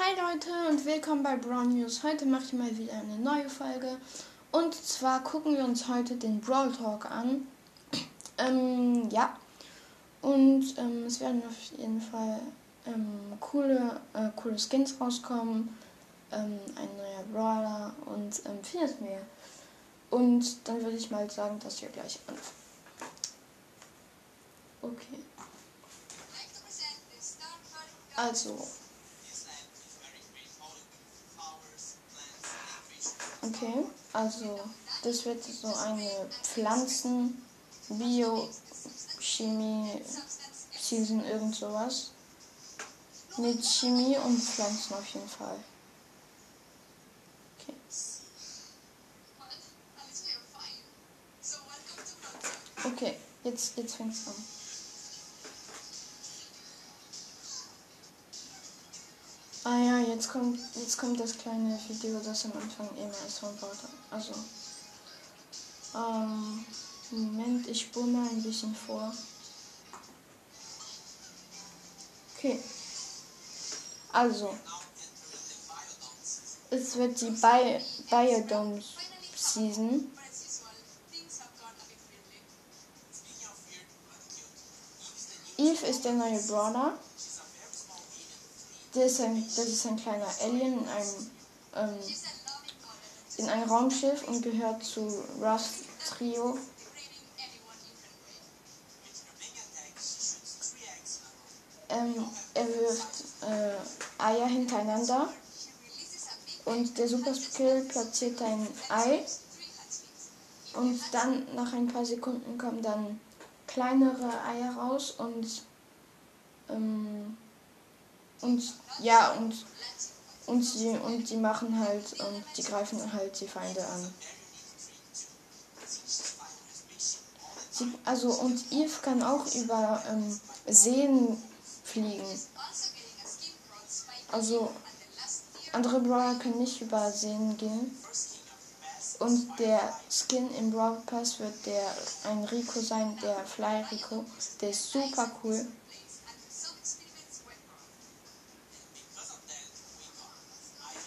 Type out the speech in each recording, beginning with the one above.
Hi Leute und willkommen bei Brown News. Heute mache ich mal wieder eine neue Folge. Und zwar gucken wir uns heute den Brawl Talk an. Ähm, ja. Und ähm, es werden auf jeden Fall ähm, coole, äh, coole Skins rauskommen. Ähm, ein neuer Brawler und ähm, vieles mehr. Und dann würde ich mal sagen, dass wir gleich anfangen. Okay. Also, Okay, also das wird so eine Pflanzen Biochemie Season irgend sowas. Mit Chemie und Pflanzen auf jeden Fall. Okay. Okay, jetzt, jetzt fängt's an. Ah ja, jetzt kommt, jetzt kommt das kleine Video, das am Anfang immer ist von Wörter. Also, ähm, Moment, ich spule mal ein bisschen vor. Okay. Also, es wird die Bi Biodome Season. Eve ist der neue Brawler. Das ist ein, das ist ein kleiner Alien in einem, ähm, in einem Raumschiff und gehört zu Rust Trio. Ähm, er wirft äh, Eier hintereinander und der Super Skill platziert ein Ei und dann nach ein paar Sekunden kommen dann kleinere Eier raus und ähm, und ja, und, und, sie, und die machen halt, und die greifen halt die Feinde an. Sie, also, und Eve kann auch über ähm, Seen fliegen. Also, andere Brawler können nicht über Seen gehen. Und der Skin im Brawl Pass wird der ein Rico sein, der Fly Rico. Der ist super cool.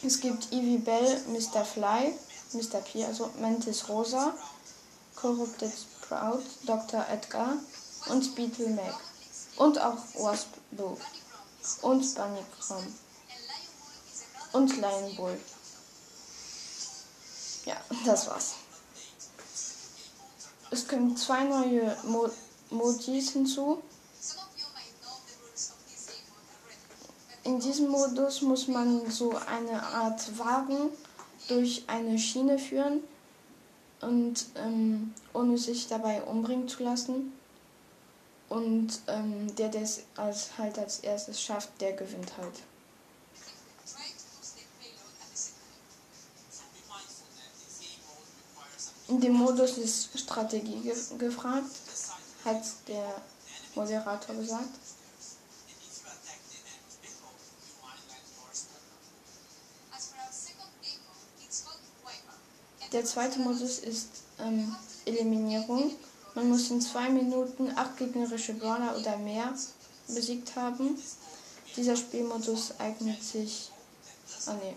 Es gibt Evie Bell, Mr. Fly, Mr. P, also Mantis Rosa, Corrupted Proud, Dr. Edgar und Beetle Mac. Und auch Wasp Boo. Und Bunny Crom. Und Lion Bull. Ja, das war's. Es kommen zwei neue Mo Modis hinzu. In diesem Modus muss man so eine Art Wagen durch eine Schiene führen und ähm, ohne sich dabei umbringen zu lassen. Und ähm, der, der es als, halt als erstes schafft, der gewinnt halt. In dem Modus ist Strategie ge gefragt, hat der Moderator gesagt. Der zweite Modus ist ähm, Eliminierung. Man muss in zwei Minuten acht gegnerische Brawler oder mehr besiegt haben. Dieser Spielmodus eignet sich. Ah ne.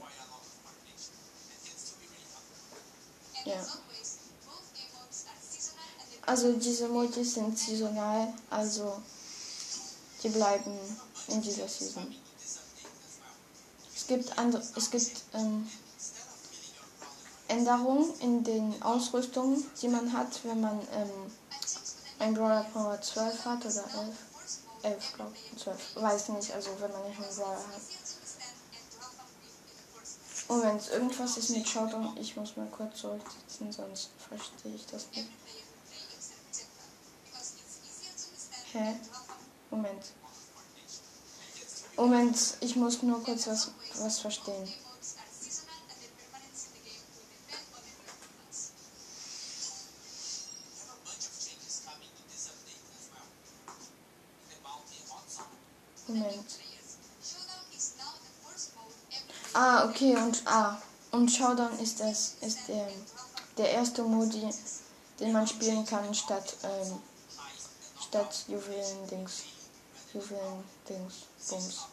Ja. Also diese Modis sind saisonal, also die bleiben in dieser Season. Es gibt andere, es gibt ähm, Änderungen in den Ausrüstungen, die man hat, wenn man ähm, ein Brawler Power 12 hat oder 11. 11, glaube ich. 12. Weiß nicht, also wenn man nicht einen Brawler hat. Moment, irgendwas ist mit Showdown. Ich muss mal kurz zurücksetzen, sonst verstehe ich das nicht. Hä? Moment. Moment, ich muss nur kurz was, was verstehen. Moment. Ah, okay, und ah. Und Showdown ist das ist der, der erste Modi, den man spielen kann statt ähm, statt Juwelen Dings. Juwelen Dings. Bums.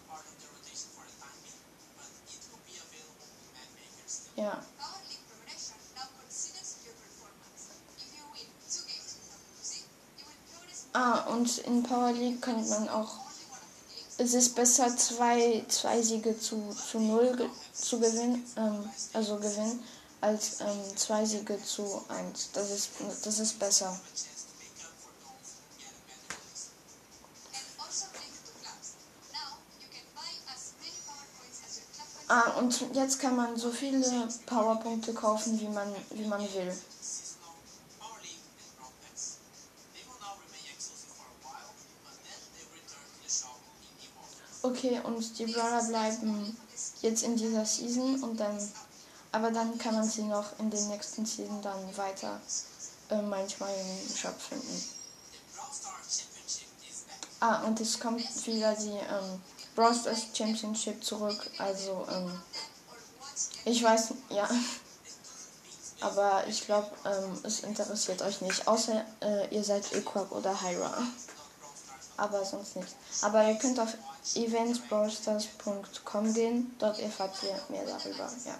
Ja. Ah, und in Power League könnte man auch. Es ist besser, zwei, zwei Siege zu, zu null zu gewinnen, ähm, also gewinnen, als ähm, zwei Siege zu eins. Das ist, das ist besser. Ah, und jetzt kann man so viele Powerpunkte kaufen, wie man, wie man will. Okay, und die Brawler bleiben jetzt in dieser Season und dann, aber dann kann man sie noch in den nächsten Season dann weiter äh, manchmal im Shop finden. Ah, und es kommt wieder die ähm, Brawl Stars Championship zurück. Also, ähm, ich weiß, ja. Aber ich glaube, ähm, es interessiert euch nicht. Außer äh, ihr seid Equab oder Hyra. Aber sonst nicht. Aber ihr könnt auf eventsbrawlstars.com gehen. Dort erfahrt ihr mehr darüber. Ja.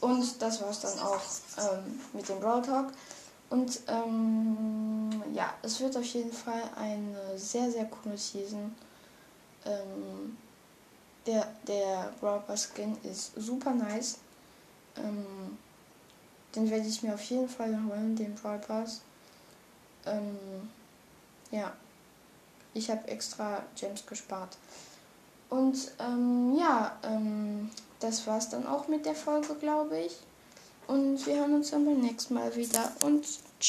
Und das war's dann auch ähm, mit dem Brawl Talk. Und ähm, ja, es wird auf jeden Fall eine sehr, sehr coole Season. Ähm, der der Brawl Skin ist super nice. Ähm, den werde ich mir auf jeden Fall holen, den Brawl Pass. Ähm, ja, ich habe extra Gems gespart. Und ähm, ja, ähm, das war's dann auch mit der Folge, glaube ich. Und wir hören uns dann beim nächsten Mal wieder. Und